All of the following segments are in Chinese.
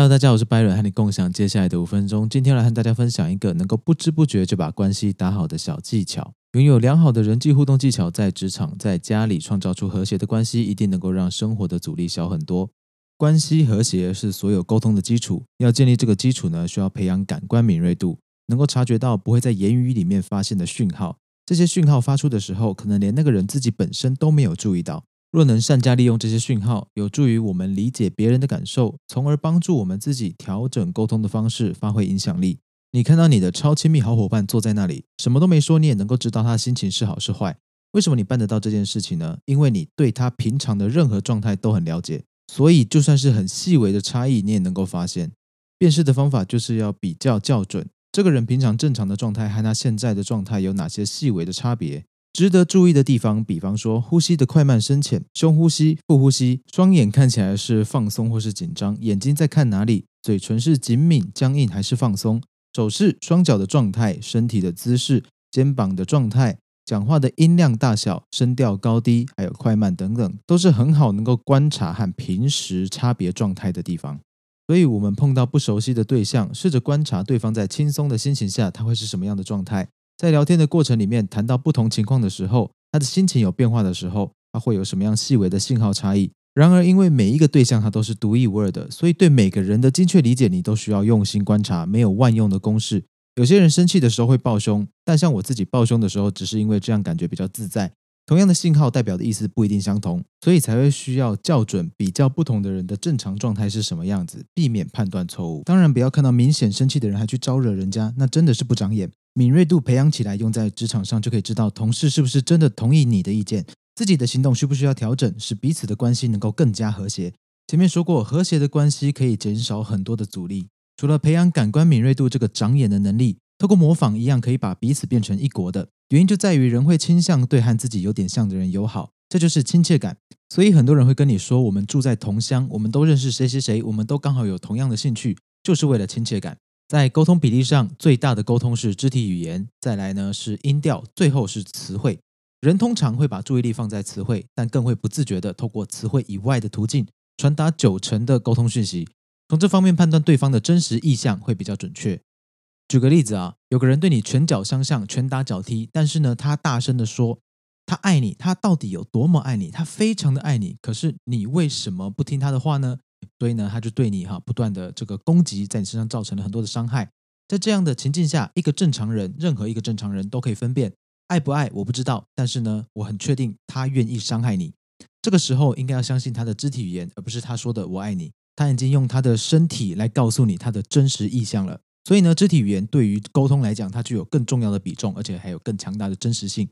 Hello，大家好，我是 Byron，和你共享接下来的五分钟。今天来和大家分享一个能够不知不觉就把关系打好的小技巧。拥有良好的人际互动技巧，在职场、在家里创造出和谐的关系，一定能够让生活的阻力小很多。关系和谐是所有沟通的基础。要建立这个基础呢，需要培养感官敏锐度，能够察觉到不会在言语里面发现的讯号。这些讯号发出的时候，可能连那个人自己本身都没有注意到。若能善加利用这些讯号，有助于我们理解别人的感受，从而帮助我们自己调整沟通的方式，发挥影响力。你看到你的超亲密好伙伴坐在那里，什么都没说，你也能够知道他心情是好是坏。为什么你办得到这件事情呢？因为你对他平常的任何状态都很了解，所以就算是很细微的差异，你也能够发现。辨识的方法就是要比较校准，这个人平常正常的状态和他现在的状态有哪些细微的差别。值得注意的地方，比方说呼吸的快慢深浅、胸呼吸、腹呼吸、双眼看起来是放松或是紧张、眼睛在看哪里、嘴唇是紧抿、僵硬还是放松、手势、双脚的状态、身体的姿势、肩膀的状态、讲话的音量大小、声调高低，还有快慢等等，都是很好能够观察和平时差别状态的地方。所以，我们碰到不熟悉的对象，试着观察对方在轻松的心情下，他会是什么样的状态。在聊天的过程里面，谈到不同情况的时候，他的心情有变化的时候，他会有什么样细微的信号差异？然而，因为每一个对象他都是独一无二的，所以对每个人的精确理解，你都需要用心观察，没有万用的公式。有些人生气的时候会抱胸，但像我自己抱胸的时候，只是因为这样感觉比较自在。同样的信号代表的意思不一定相同，所以才会需要校准比较不同的人的正常状态是什么样子，避免判断错误。当然，不要看到明显生气的人还去招惹人家，那真的是不长眼。敏锐度培养起来，用在职场上就可以知道同事是不是真的同意你的意见，自己的行动需不需要调整，使彼此的关系能够更加和谐。前面说过，和谐的关系可以减少很多的阻力。除了培养感官敏锐度这个长眼的能力，透过模仿一样可以把彼此变成一国的。原因就在于人会倾向对和自己有点像的人友好，这就是亲切感。所以很多人会跟你说，我们住在同乡，我们都认识谁谁谁，我们都刚好有同样的兴趣，就是为了亲切感。在沟通比例上，最大的沟通是肢体语言，再来呢是音调，最后是词汇。人通常会把注意力放在词汇，但更会不自觉的透过词汇以外的途径传达九成的沟通讯息。从这方面判断对方的真实意向会比较准确。举个例子啊，有个人对你拳脚相向，拳打脚踢，但是呢，他大声的说他爱你，他到底有多么爱你？他非常的爱你，可是你为什么不听他的话呢？所以呢，他就对你哈不断的这个攻击，在你身上造成了很多的伤害。在这样的情境下，一个正常人，任何一个正常人都可以分辨爱不爱，我不知道，但是呢，我很确定他愿意伤害你。这个时候应该要相信他的肢体语言，而不是他说的“我爱你”。他已经用他的身体来告诉你他的真实意向了。所以呢，肢体语言对于沟通来讲，它具有更重要的比重，而且还有更强大的真实性。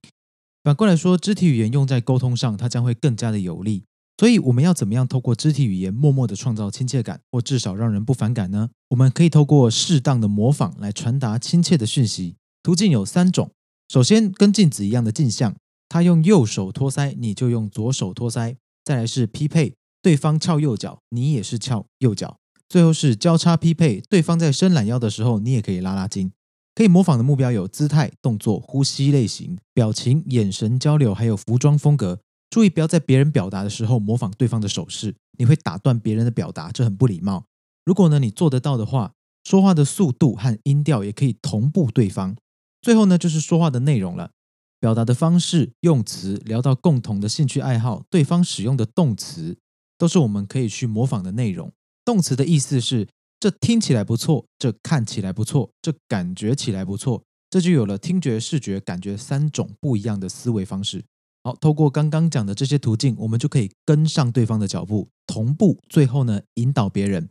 反过来说，肢体语言用在沟通上，它将会更加的有力。所以我们要怎么样透过肢体语言默默的创造亲切感，或至少让人不反感呢？我们可以透过适当的模仿来传达亲切的讯息。途径有三种：首先，跟镜子一样的镜像，他用右手托腮，你就用左手托腮；再来是匹配，对方翘右脚，你也是翘右脚；最后是交叉匹配，对方在伸懒腰的时候，你也可以拉拉筋。可以模仿的目标有姿态、动作、呼吸类型、表情、眼神交流，还有服装风格。注意不要在别人表达的时候模仿对方的手势，你会打断别人的表达，这很不礼貌。如果呢你做得到的话，说话的速度和音调也可以同步对方。最后呢就是说话的内容了，表达的方式、用词，聊到共同的兴趣爱好，对方使用的动词，都是我们可以去模仿的内容。动词的意思是这听起来不错，这看起来不错，这感觉起来不错，这就有了听觉、视觉、感觉三种不一样的思维方式。好，透过刚刚讲的这些途径，我们就可以跟上对方的脚步，同步，最后呢引导别人。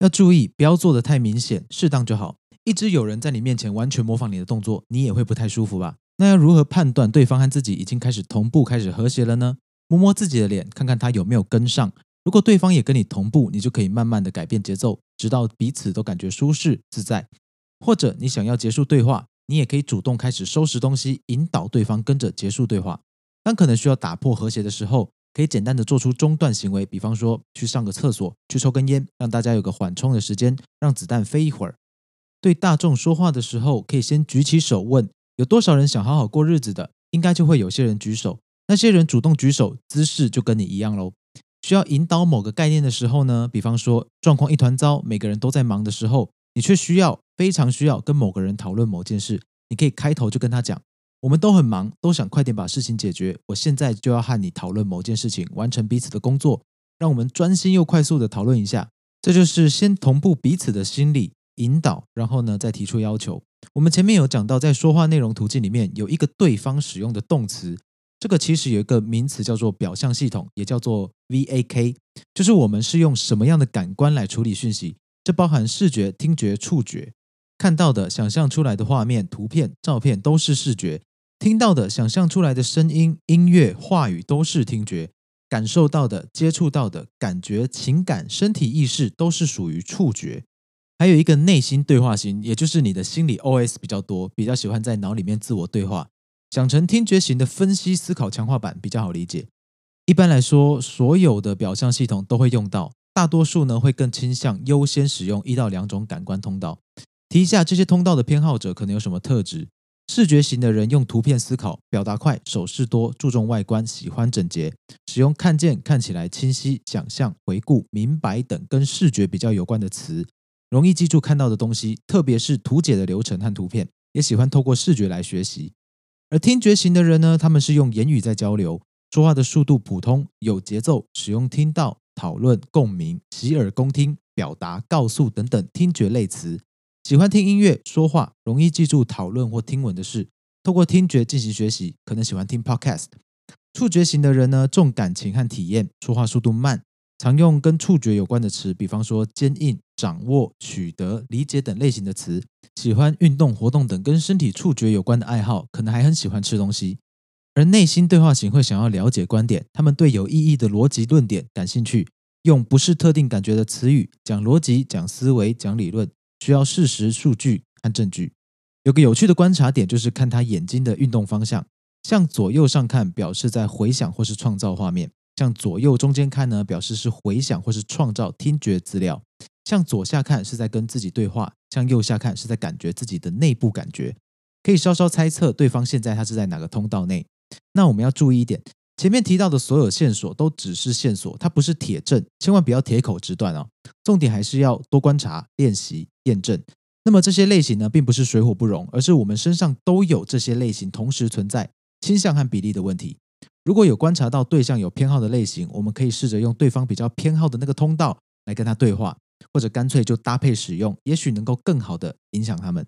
要注意，不要做的太明显，适当就好。一直有人在你面前完全模仿你的动作，你也会不太舒服吧？那要如何判断对方和自己已经开始同步、开始和谐了呢？摸摸自己的脸，看看他有没有跟上。如果对方也跟你同步，你就可以慢慢的改变节奏，直到彼此都感觉舒适自在。或者你想要结束对话，你也可以主动开始收拾东西，引导对方跟着结束对话。当可能需要打破和谐的时候，可以简单的做出中断行为，比方说去上个厕所，去抽根烟，让大家有个缓冲的时间，让子弹飞一会儿。对大众说话的时候，可以先举起手问有多少人想好好过日子的，应该就会有些人举手。那些人主动举手，姿势就跟你一样喽。需要引导某个概念的时候呢，比方说状况一团糟，每个人都在忙的时候，你却需要非常需要跟某个人讨论某件事，你可以开头就跟他讲：我们都很忙，都想快点把事情解决。我现在就要和你讨论某件事情，完成彼此的工作，让我们专心又快速的讨论一下。这就是先同步彼此的心理引导，然后呢再提出要求。我们前面有讲到，在说话内容途径里面有一个对方使用的动词。这个其实有一个名词叫做表象系统，也叫做 VAK，就是我们是用什么样的感官来处理讯息。这包含视觉、听觉、触觉，看到的、想象出来的画面、图片、照片都是视觉；听到的、想象出来的声音、音乐、话语都是听觉；感受到的、接触到的感觉、情感、身体意识都是属于触觉。还有一个内心对话型，也就是你的心理 OS 比较多，比较喜欢在脑里面自我对话。讲成听觉型的分析思考强化版比较好理解。一般来说，所有的表象系统都会用到，大多数呢会更倾向优先使用一到两种感官通道。提一下这些通道的偏好者可能有什么特质：视觉型的人用图片思考，表达快，手势多，注重外观，喜欢整洁，使用看见、看起来清晰、想象、回顾、明白等跟视觉比较有关的词，容易记住看到的东西，特别是图解的流程和图片，也喜欢透过视觉来学习。而听觉型的人呢，他们是用言语在交流，说话的速度普通，有节奏，使用听到、讨论、共鸣、洗耳恭听、表达、告诉等等听觉类词，喜欢听音乐、说话，容易记住讨论或听闻的事，透过听觉进行学习，可能喜欢听 podcast。触觉型的人呢，重感情和体验，说话速度慢。常用跟触觉有关的词，比方说坚硬、掌握、取得、理解等类型的词。喜欢运动、活动等跟身体触觉有关的爱好，可能还很喜欢吃东西。而内心对话型会想要了解观点，他们对有意义的逻辑论点感兴趣，用不是特定感觉的词语讲逻辑、讲思维、讲理论，需要事实、数据和证据。有个有趣的观察点就是看他眼睛的运动方向，向左右上看表示在回想或是创造画面。向左右中间看呢，表示是回想或是创造听觉资料；向左下看是在跟自己对话；向右下看是在感觉自己的内部感觉。可以稍稍猜测对方现在他是在哪个通道内。那我们要注意一点，前面提到的所有线索都只是线索，它不是铁证，千万不要铁口直断哦。重点还是要多观察、练习、验证。那么这些类型呢，并不是水火不容，而是我们身上都有这些类型同时存在，倾向和比例的问题。如果有观察到对象有偏好的类型，我们可以试着用对方比较偏好的那个通道来跟他对话，或者干脆就搭配使用，也许能够更好的影响他们。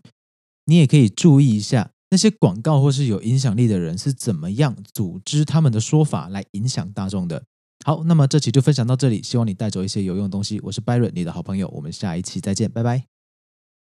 你也可以注意一下那些广告或是有影响力的人是怎么样组织他们的说法来影响大众的。好，那么这期就分享到这里，希望你带走一些有用的东西。我是 Byron，你的好朋友，我们下一期再见，拜拜。